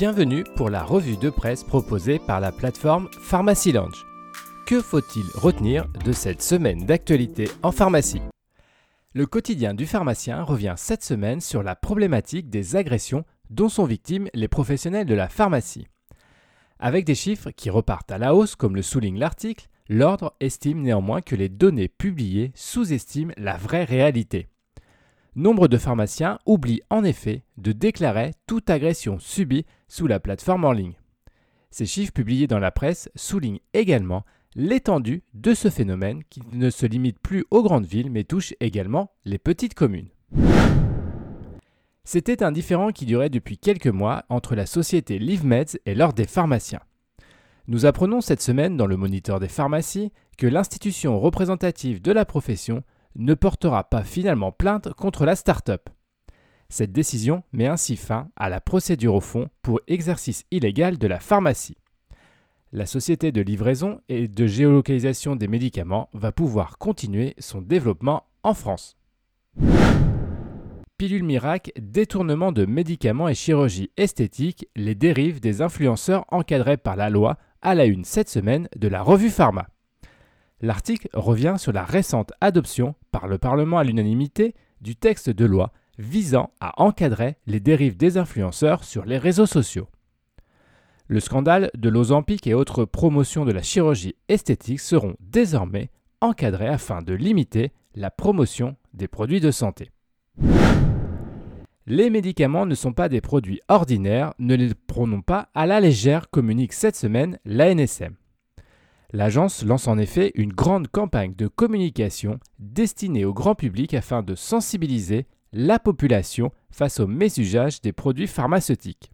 Bienvenue pour la revue de presse proposée par la plateforme Pharmacy Lounge. Que faut-il retenir de cette semaine d'actualité en pharmacie? Le quotidien du pharmacien revient cette semaine sur la problématique des agressions dont sont victimes les professionnels de la pharmacie. Avec des chiffres qui repartent à la hausse comme le souligne l'article, l'ordre estime néanmoins que les données publiées sous-estiment la vraie réalité. Nombre de pharmaciens oublient en effet de déclarer toute agression subie sous la plateforme en ligne. Ces chiffres publiés dans la presse soulignent également l'étendue de ce phénomène qui ne se limite plus aux grandes villes mais touche également les petites communes. C'était un différend qui durait depuis quelques mois entre la société LiveMeds et l'Ordre des pharmaciens. Nous apprenons cette semaine dans le Moniteur des pharmacies que l'institution représentative de la profession ne portera pas finalement plainte contre la start-up. Cette décision met ainsi fin à la procédure au fond pour exercice illégal de la pharmacie. La société de livraison et de géolocalisation des médicaments va pouvoir continuer son développement en France. Pilule miracle, détournement de médicaments et chirurgie esthétique, les dérives des influenceurs encadrés par la loi à la une cette semaine de la revue Pharma. L'article revient sur la récente adoption par le Parlement à l'unanimité du texte de loi visant à encadrer les dérives des influenceurs sur les réseaux sociaux. Le scandale de l'Ozempic et autres promotions de la chirurgie esthétique seront désormais encadrés afin de limiter la promotion des produits de santé. Les médicaments ne sont pas des produits ordinaires, ne les prenons pas à la légère, communique cette semaine l'ANSM. L'agence lance en effet une grande campagne de communication destinée au grand public afin de sensibiliser la population face au mésusage des produits pharmaceutiques.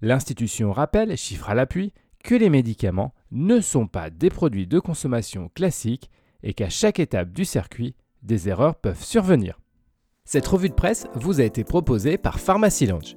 L'institution rappelle, chiffre à l'appui, que les médicaments ne sont pas des produits de consommation classiques et qu'à chaque étape du circuit, des erreurs peuvent survenir. Cette revue de presse vous a été proposée par Pharmacy Lounge.